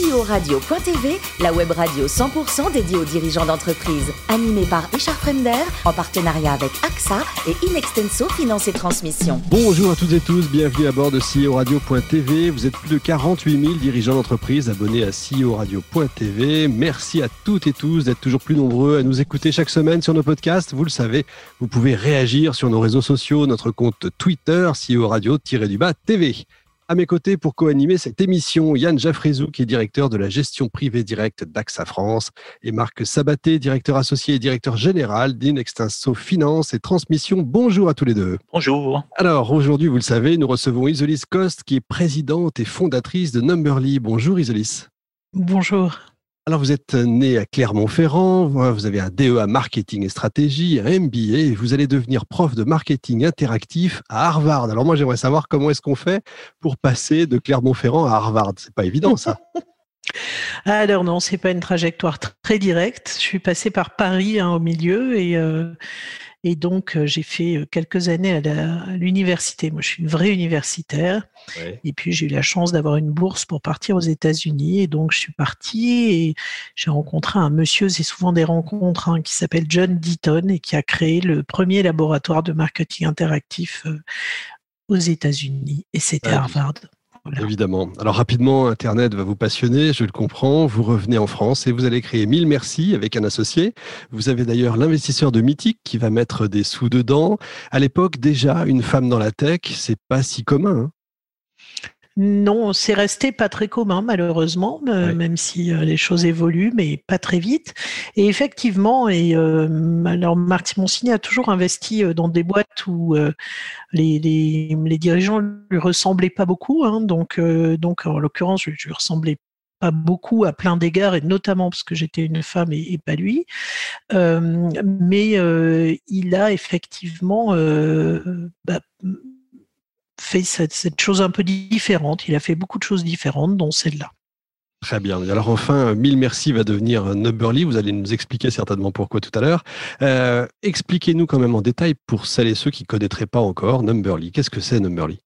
CEO-radio.tv, la web radio 100% dédiée aux dirigeants d'entreprise. Animée par Richard Fremder, en partenariat avec AXA et Inextenso Finance et Transmission. Bonjour à toutes et tous, bienvenue à bord de CEO Radio.tv. Vous êtes plus de 48 000 dirigeants d'entreprise abonnés à CEO Radio.tv. Merci à toutes et tous d'être toujours plus nombreux à nous écouter chaque semaine sur nos podcasts. Vous le savez, vous pouvez réagir sur nos réseaux sociaux, notre compte Twitter, CEO Radio-du-bas TV. À mes côtés pour co-animer cette émission, Yann Jaffrezou, qui est directeur de la gestion privée directe d'AXA France, et Marc Sabaté, directeur associé et directeur général d'Inextinso Finance et Transmission. Bonjour à tous les deux. Bonjour. Alors, aujourd'hui, vous le savez, nous recevons Isolis Coste, qui est présidente et fondatrice de Numberly. Bonjour Isolis. Bonjour. Alors, vous êtes né à Clermont-Ferrand, vous avez un DEA marketing et stratégie, un MBA, et vous allez devenir prof de marketing interactif à Harvard. Alors, moi, j'aimerais savoir comment est-ce qu'on fait pour passer de Clermont-Ferrand à Harvard. C'est pas évident, ça. Alors non, c'est pas une trajectoire très directe. Je suis passé par Paris hein, au milieu et euh, et donc, euh, j'ai fait euh, quelques années à l'université. Moi, je suis une vraie universitaire. Et puis, j'ai eu la chance d'avoir une bourse pour partir aux États-Unis. Et donc, je suis partie et j'ai rencontré un monsieur, c'est souvent des rencontres, hein, qui s'appelle John Deaton et qui a créé le premier laboratoire de marketing interactif euh, aux États-Unis. Et c'était ah Harvard. Évidemment. Alors rapidement, Internet va vous passionner, je le comprends. Vous revenez en France et vous allez créer Mille Merci avec un associé. Vous avez d'ailleurs l'investisseur de Mythique qui va mettre des sous dedans. À l'époque, déjà, une femme dans la tech, c'est pas si commun. Hein. Non, c'est resté pas très commun malheureusement, euh, même si euh, les choses évoluent, mais pas très vite. Et effectivement, et euh, alors Marc Simoncini a toujours investi dans des boîtes où les, les, les, dirigeants lui ressemblaient pas beaucoup. Hein, donc, donc en l'occurrence, je, je ressemblais pas beaucoup à plein d'égards, et notamment parce que j'étais une femme et, pas lui. mais il a effectivement bah, fait cette, chose un peu différente. Il a fait beaucoup de choses différentes, dont celle-là. Très bien. Alors enfin, mille merci va devenir Numberly. Vous allez nous expliquer certainement pourquoi tout à l'heure. Euh, expliquez-nous quand même en détail pour celles et ceux qui ne connaîtraient pas encore Numberly. Qu'est-ce que c'est Numberly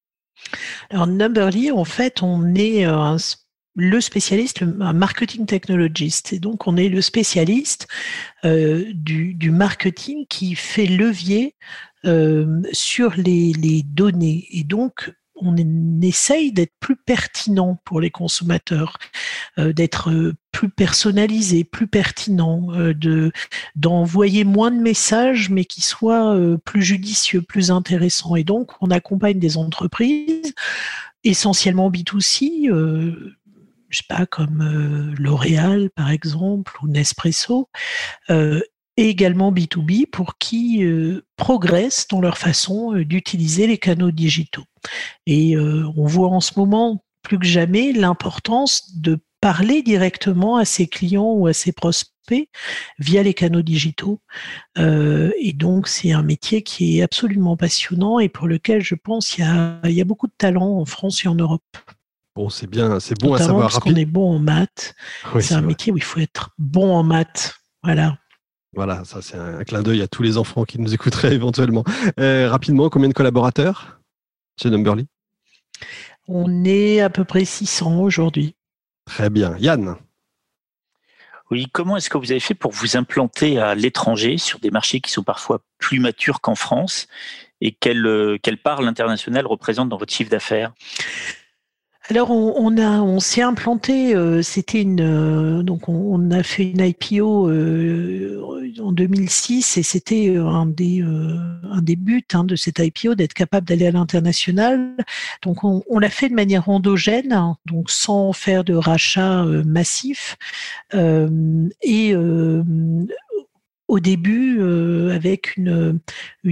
Alors Numberly, en fait, on est un le spécialiste, un marketing technologist. Et donc, on est le spécialiste euh, du, du, marketing qui fait levier euh, sur les, données. Et donc, on essaye d'être plus pertinent pour les consommateurs, euh, d'être plus personnalisé, plus pertinent, euh, de d'envoyer moins de messages, mais qui soient euh, plus judicieux, plus intéressants. Et donc, on accompagne des entreprises essentiellement B2C, euh, je sais pas, comme euh, L'Oréal par exemple ou Nespresso, euh, et également B2B pour qui euh, progressent dans leur façon d'utiliser les canaux digitaux. Et on voit en ce moment plus que jamais l'importance de parler directement à ses clients ou à ses prospects via les canaux digitaux. et donc, c'est un métier qui est absolument passionnant et pour lequel je pense il y a, il y a beaucoup de talent en France et en Europe. Bon, c'est bien, c'est bon à savoir. Parce qu'on est bon en maths. c'est un métier où il faut être bon en maths. Voilà. Voilà, ça c'est un clin d'œil à tous les enfants qui nous écouteraient éventuellement. Euh, rapidement, combien de collaborateurs chez Numberly? On est à peu près 600 aujourd'hui. Très bien. Yann? Oui, comment est-ce que vous avez fait pour vous implanter à l'étranger sur des marchés qui sont parfois plus matures qu'en France? Et quelle, euh, quelle part l'international représente dans votre chiffre d'affaires? Alors on, a on s'est implanté, euh, c'était une euh, donc on, a fait une IPO euh, en 2006 et c'était un des un des buts hein, de cette IPO d'être capable d'aller à l'international. Donc on, l'a fait de manière endogène, hein, donc sans faire de rachat massif et au début euh, avec une,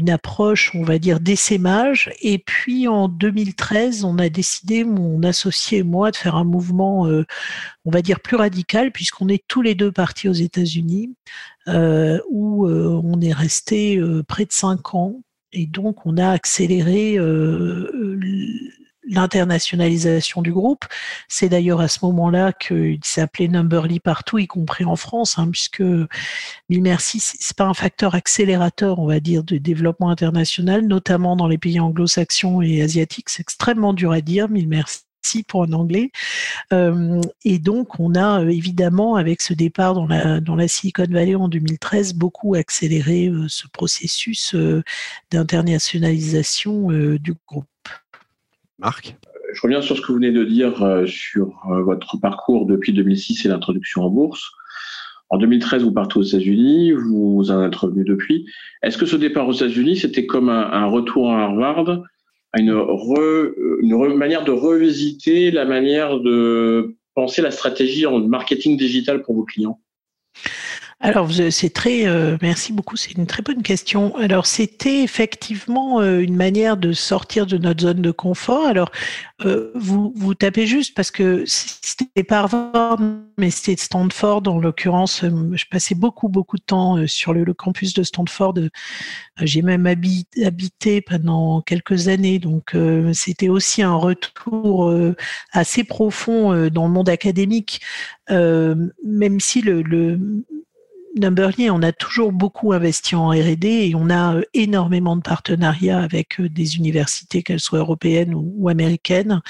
approche, on va dire, d'essaimage. Et puis en 2013, on a décidé, mon associé et moi, de faire un mouvement, euh, on va dire, plus radical, puisqu'on est tous les deux partis aux États-Unis, euh, où on est resté près de cinq ans. Et donc, on a accéléré l'internationalisation du groupe. C'est d'ailleurs à ce moment-là qu'il appelé Numberly partout, y compris en France, hein, puisque Mille Merci, c'est pas un facteur accélérateur, on va dire, de développement international, notamment dans les pays anglo-saxons et asiatiques. C'est extrêmement dur à dire, Mille Merci. pour un anglais. Euh, et donc, on a évidemment, avec ce départ dans la, dans la Silicon Valley en 2013, beaucoup accéléré ce processus d'internationalisation du groupe. Marc je reviens sur ce que vous venez de dire sur votre parcours depuis 2006 et l'introduction en bourse. En 2013, vous partez aux États-Unis, vous en êtes revenu depuis. Est-ce que ce départ aux États-Unis, c'était comme un, retour à Harvard, une, une manière de revisiter la manière de penser la stratégie en marketing digital pour vos clients? Alors, c'est très, euh, merci beaucoup, c'est une très bonne question. Alors, c'était effectivement euh, une manière de sortir de notre zone de confort. Alors, euh, vous, vous tapez juste parce que c'était pas Harvard, mais c'était Stanford en l'occurrence. je passais beaucoup, beaucoup de temps sur le, campus de Stanford. J'ai même habité pendant quelques années, donc c'était aussi un retour assez profond dans le monde académique, même si le, le Numberly, on a toujours beaucoup investi en R&D et on a euh, énormément de partenariats avec euh, des universités, qu'elles soient européennes ou, américaines.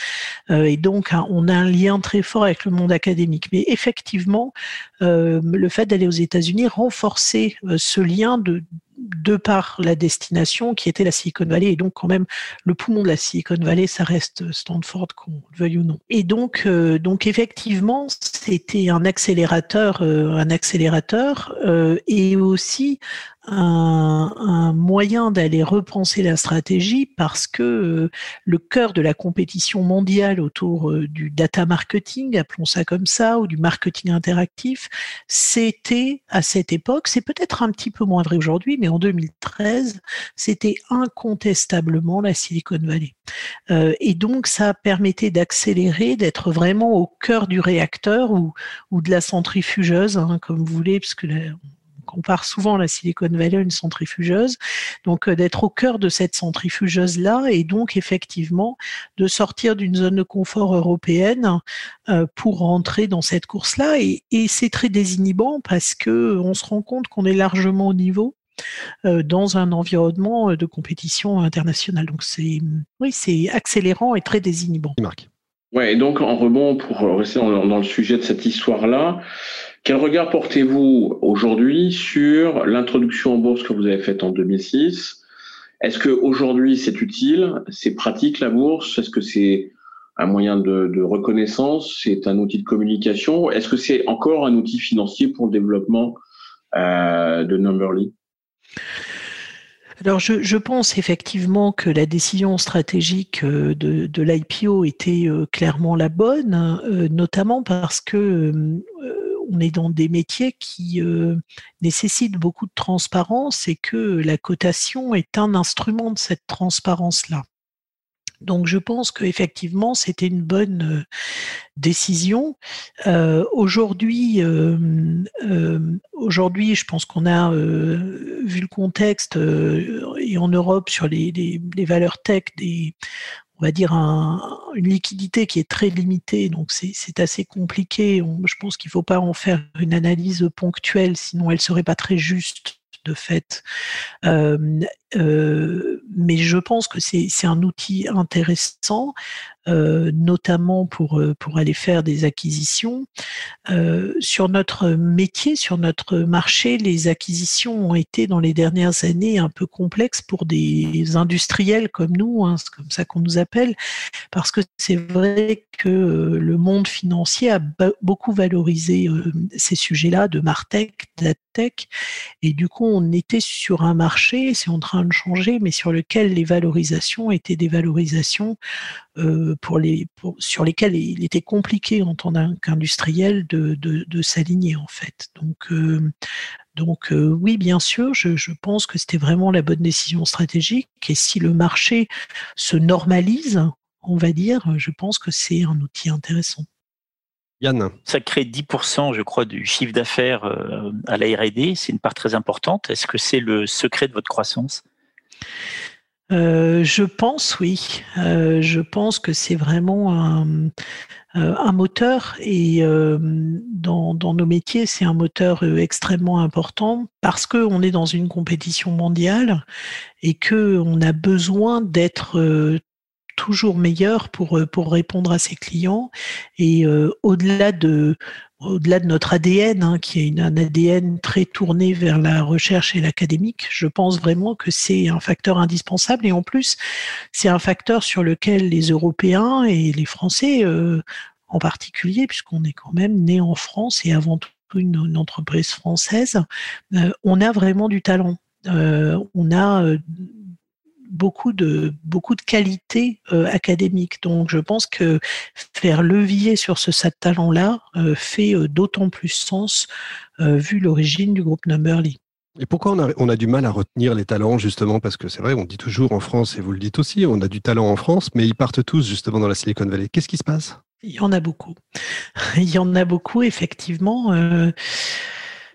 Euh, et donc, hein, on a un lien très fort avec le monde académique. Mais effectivement, le fait d'aller aux États-Unis renforçait ce lien de de par la destination qui était la Silicon Valley. Et donc quand même le poumon de la Silicon Valley ça reste Stanford qu'on le veuille ou non. Et donc euh, effectivement c'était un accélérateur euh, un accélérateur euh, et aussi un, moyen d'aller repenser la stratégie parce que euh, le cœur de la compétition mondiale autour euh, du data marketing, appelons ça comme ça, ou du marketing interactif, c'était à cette époque, c'est peut-être un petit peu moins vrai aujourd'hui, mais en 2013, c'était incontestablement la Silicon Valley. Euh, et donc, ça permettait d'accélérer, d'être vraiment au cœur du réacteur ou, ou de la centrifugeuse, hein, comme vous voulez, parce que compare souvent la Silicon Valley à une centrifugeuse. Donc euh, d'être au cœur de cette centrifugeuse-là et donc effectivement de sortir d'une zone de confort européenne euh, pour rentrer dans cette course-là. Et, c'est très désinhibant parce que on se rend compte qu'on est largement au niveau euh, dans un environnement de compétition internationale. Donc c'est oui, c'est accélérant et très désinhibant. Marc. Ouais, et donc en rebond pour rester dans le sujet de cette histoire-là, quel regard portez-vous aujourd'hui sur l'introduction en bourse que vous avez faite en 2006 Est-ce que aujourd'hui c'est utile, c'est pratique la bourse? Est-ce que c'est un moyen de, reconnaissance? C'est un outil de communication? Est-ce que c'est encore un outil financier pour le développement euh, de Numberly? Alors je, pense effectivement que la décision stratégique euh, de, l'IPO était euh, clairement la bonne, notamment parce que on est dans des métiers qui euh, nécessitent beaucoup de transparence et que la cotation est un instrument de cette transparence-là. Donc je pense qu'effectivement c'était une bonne euh, décision. Euh, aujourd'hui, aujourd'hui, je pense qu'on a vu le contexte et en Europe sur les, valeurs tech on va dire, une liquidité qui est très limitée, donc c'est assez compliqué. je pense qu'il ne faut pas en faire une analyse ponctuelle, sinon elle ne serait pas très juste de fait. Mais je pense que c'est un outil intéressant. Euh, notamment pour, euh, pour aller faire des acquisitions. Euh, sur notre métier, sur notre marché, les acquisitions ont été dans les dernières années un peu complexes pour des industriels comme nous, hein, c'est comme ça qu'on nous appelle, parce que c'est vrai que le monde financier a beaucoup valorisé ces sujets-là de Martech, d'Adtech, et du coup on était sur un marché, c'est en train de changer, mais sur lequel les valorisations étaient des valorisations pour les, sur lesquels il était compliqué en tant qu'industriel de, de, s'aligner en fait. Donc, euh, donc euh, oui, bien sûr, je, je pense que c'était vraiment la bonne décision stratégique. Et si le marché se normalise, on va dire, je pense que c'est un outil intéressant. Yann. Ça crée 10%, je crois, du chiffre d'affaires à la R&D. C'est une part très importante. Est-ce que c'est le secret de votre croissance? Euh, je pense, oui. Euh, je pense que c'est vraiment un, euh, moteur et dans, nos métiers, c'est un moteur extrêmement important parce qu'on est dans une compétition mondiale et qu'on a besoin d'être toujours meilleur pour, pour répondre à ses clients. Et au-delà de, au-delà de notre ADN, hein, qui est un ADN très tourné vers la recherche et l'académique, je pense vraiment que c'est un facteur indispensable. Et en plus, c'est un facteur sur lequel les Européens et les Français en particulier, puisqu'on est quand même né en France et avant tout une, entreprise française, euh, on a vraiment du talent. Euh, on a euh, beaucoup de beaucoup de qualités académiques. Donc, je pense que faire levier sur ce talent-là fait d'autant plus sens vu l'origine du groupe Numberly. Et pourquoi on a, on a, du mal à retenir les talents, justement? Parce que c'est vrai, on dit toujours en France, et vous le dites aussi, on a du talent en France, mais ils partent tous justement dans la Silicon Valley. Qu'est-ce qui se passe? Il y en a beaucoup. Il y en a beaucoup, effectivement. Euh,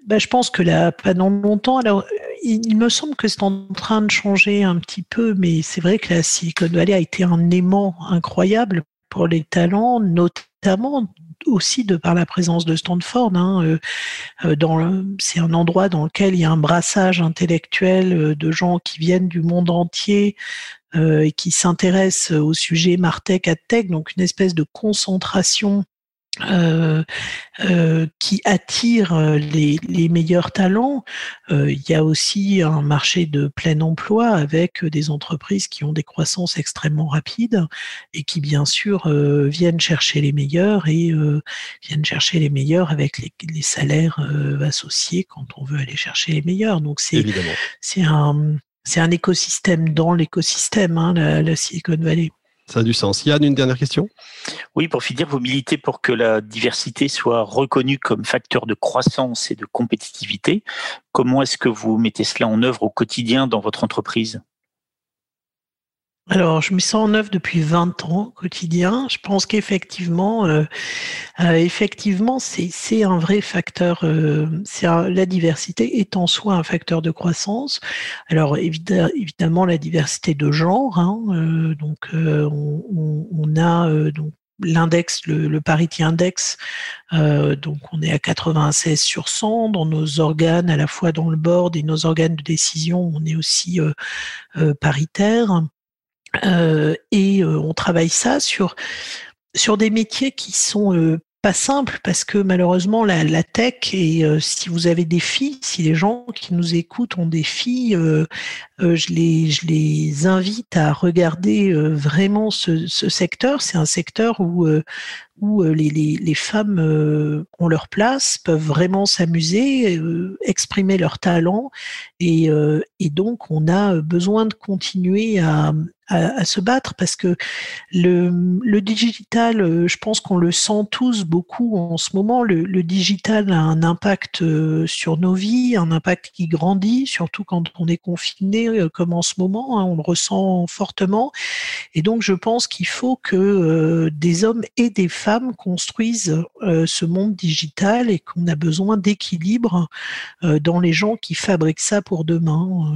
bah, je pense que là, pendant longtemps, alors, il, me semble que c'est en train de changer un petit peu, mais c'est vrai que la Silicon Valley a été un aimant incroyable pour les talents, notamment aussi de par la présence de Stanford. Hein, euh, euh, c'est un endroit dans lequel il y a un brassage intellectuel de gens qui viennent du monde entier, euh, et qui s'intéresse au sujet Martech, AdTech, donc une espèce de concentration euh, euh, qui attire les, les meilleurs talents. Euh, il y a aussi un marché de plein emploi avec des entreprises qui ont des croissances extrêmement rapides et qui bien sûr euh, viennent chercher les meilleurs et viennent chercher les meilleurs avec les, les salaires associés quand on veut aller chercher les meilleurs. Donc c'est c'est un c'est un écosystème dans l'écosystème, hein, la, Silicon Valley. Ça a du sens. Yann, une dernière question? Oui, pour finir, vous militez pour que la diversité soit reconnue comme facteur de croissance et de compétitivité. Comment est-ce que vous mettez cela en œuvre au quotidien dans votre entreprise? Alors, je mets ça en œuvre depuis 20 ans quotidien. Je pense qu'effectivement, euh, euh, effectivement, c'est un vrai facteur. Euh, la diversité est en soi un facteur de croissance. Alors, évidemment, la diversité de genre. Hein, donc, on, a donc l'index, le, le, Parity Index, donc on est à 96 sur 100 dans nos organes, à la fois dans le board et nos organes de décision, on est aussi euh, paritaire. Euh, et euh, on travaille ça sur sur des métiers qui sont euh, pas simples parce que malheureusement la, la tech et si vous avez des filles, si les gens qui nous écoutent ont des filles, je les je les invite à regarder vraiment ce, ce secteur. C'est un secteur où où les, les, les, femmes ont leur place, peuvent vraiment s'amuser, exprimer leur talent, et, et donc on a besoin de continuer à, à, se battre parce que le, le digital, euh, je pense qu'on le sent tous beaucoup en ce moment. Le, digital a un impact euh, sur nos vies, un impact qui grandit, surtout quand on est confiné euh, comme en ce moment. Hein, on le ressent fortement. Et donc, je pense qu'il faut que des hommes et des femmes construisent ce monde digital et qu'on a besoin d'équilibre dans les gens qui fabriquent ça pour demain.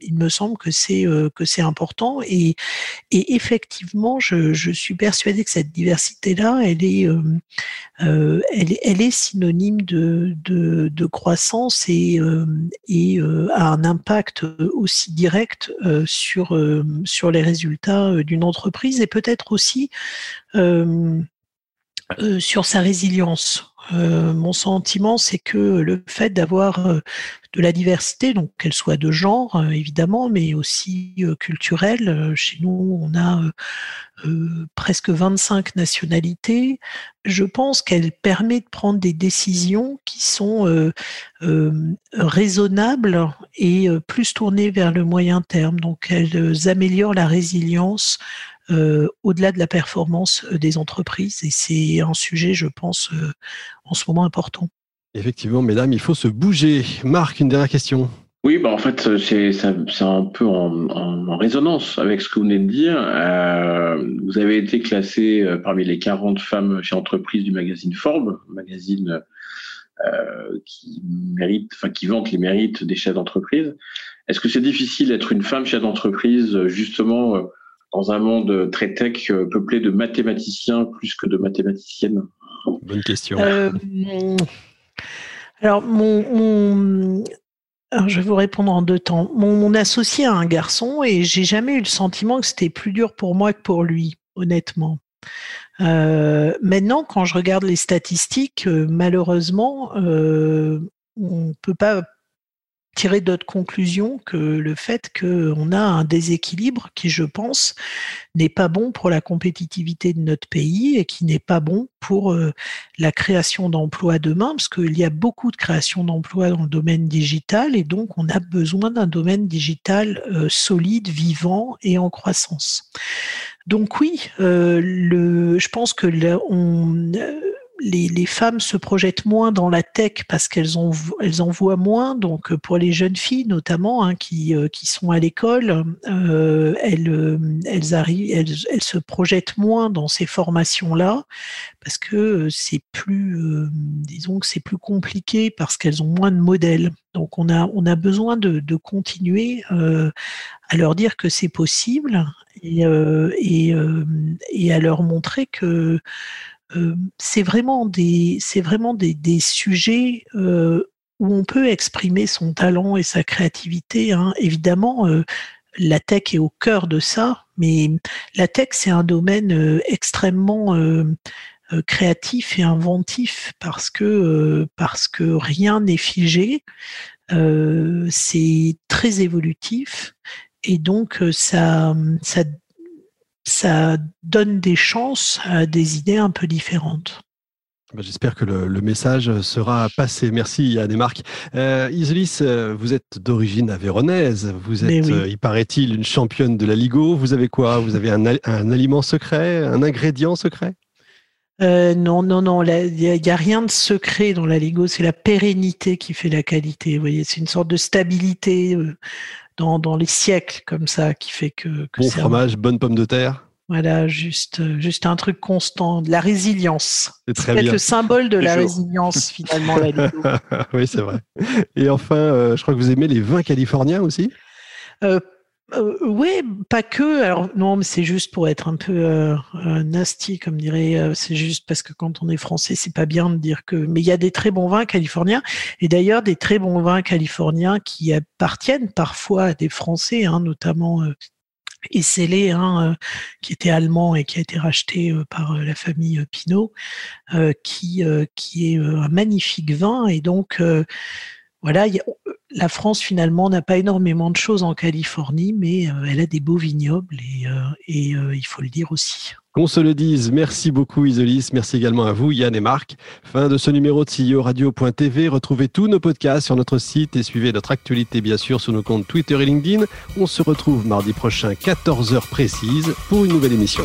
il me semble que c'est que important et, effectivement, je, suis persuadée que cette diversité-là, elle est, euh, euh, elle, est synonyme de, croissance et, euh, et a un impact aussi direct sur, sur les résultats d'une entreprise. Et peut-être aussi sur sa résilience. Euh, mon sentiment, c'est que le fait d'avoir euh, de la diversité, donc qu'elle soit de genre euh, évidemment, mais aussi culturelle, chez nous on a presque 25 nationalités, je pense qu'elle permet de prendre des décisions qui sont raisonnables et plus tournées vers le moyen terme. Donc elles améliorent la résilience euh, au-delà de la performance euh, des entreprises. Et c'est un sujet, je pense, euh, en ce moment important. Effectivement, mesdames, il faut se bouger. Marc, une dernière question. Oui, bah en fait, c'est un peu en, résonance avec ce que vous venez de dire. vous avez été classé parmi les 40 femmes chez entreprise du magazine Forbes, magazine qui mérite, enfin qui vante les mérites des chefs d'entreprise. Est-ce que c'est difficile d'être une femme chef d'entreprise, justement dans un monde très tech euh, peuplé de mathématiciens plus que de mathématiciennes Bonne question. Euh, alors, mon, je vais vous répondre en deux temps. Mon, associé a un garçon et j'ai jamais eu le sentiment que c'était plus dur pour moi que pour lui, honnêtement. Euh, maintenant, quand je regarde les statistiques, euh, malheureusement, euh, on ne peut pas tirer d'autres conclusions que le fait qu'on a un déséquilibre qui, je pense, n'est pas bon pour la compétitivité de notre pays et qui n'est pas bon pour euh, la création d'emplois demain, parce qu'il y a beaucoup de création d'emplois dans le domaine digital et donc on a besoin d'un domaine digital euh, solide, vivant et en croissance. Donc oui, euh, je pense que on, les, femmes se projettent moins dans la tech parce qu'elles en, voient moins. Donc, pour les jeunes filles notamment hein, qui, euh, qui sont à l'école, euh, elles, euh, se projettent moins dans ces formations-là parce que c'est plus, disons que c'est plus compliqué parce qu'elles ont moins de modèles. Donc, on a, besoin de, continuer à leur dire que c'est possible et, à leur montrer que euh, c'est vraiment des, c'est vraiment des sujets euh, où on peut exprimer son talent et sa créativité. Hein. Évidemment, euh, la tech est au cœur de ça, mais la tech c'est un domaine extrêmement créatif et inventif parce que parce que rien n'est figé. c'est très évolutif et donc ça ça ça donne des chances à des idées un peu différentes. Bah, j'espère que le, message sera passé. Merci et Marc. Euh, Isolis, euh, vous êtes d'origine avéronaise. Vous êtes, euh, il paraît-il, une championne de la Ligo. Vous avez quoi? Vous avez un, aliment secret, un ingrédient secret? Non, non, non, il n'y a, rien de secret dans la Ligo, c'est la pérennité qui fait la qualité. Vous voyez, c'est une sorte de stabilité dans, les siècles comme ça qui fait que. bon fromage, bonne pomme de terre. Voilà, juste, juste un truc constant, de la résilience. C'est très bien. le symbole de la résilience finalement. La oui, c'est vrai. Et enfin, euh, je crois que vous aimez les vins californiens aussi? Euh, euh, oui, pas que. Alors non, mais c'est juste pour être un peu euh, euh, nasty, comme dirait. c'est juste parce que quand on est français, c'est pas bien de dire que. Mais il y a des très bons vins californiens, et d'ailleurs des très bons vins californiens qui appartiennent parfois à des Français, hein, notamment. Esselé, hein, qui était allemand et qui a été racheté par la famille Pinot, qui, qui est un magnifique vin. Et donc, voilà, la France finalement n'a pas énormément de choses en Californie, mais euh, elle a des beaux vignobles et, euh, euh, il faut le dire aussi. Qu'on se le dise, merci beaucoup Isolis, merci également à vous Yann et Marc. Fin de ce numéro de CEO Radio.tv. Retrouvez tous nos podcasts sur notre site et suivez notre actualité bien sûr sur nos comptes Twitter et LinkedIn. On se retrouve mardi prochain 14h précise pour une nouvelle émission.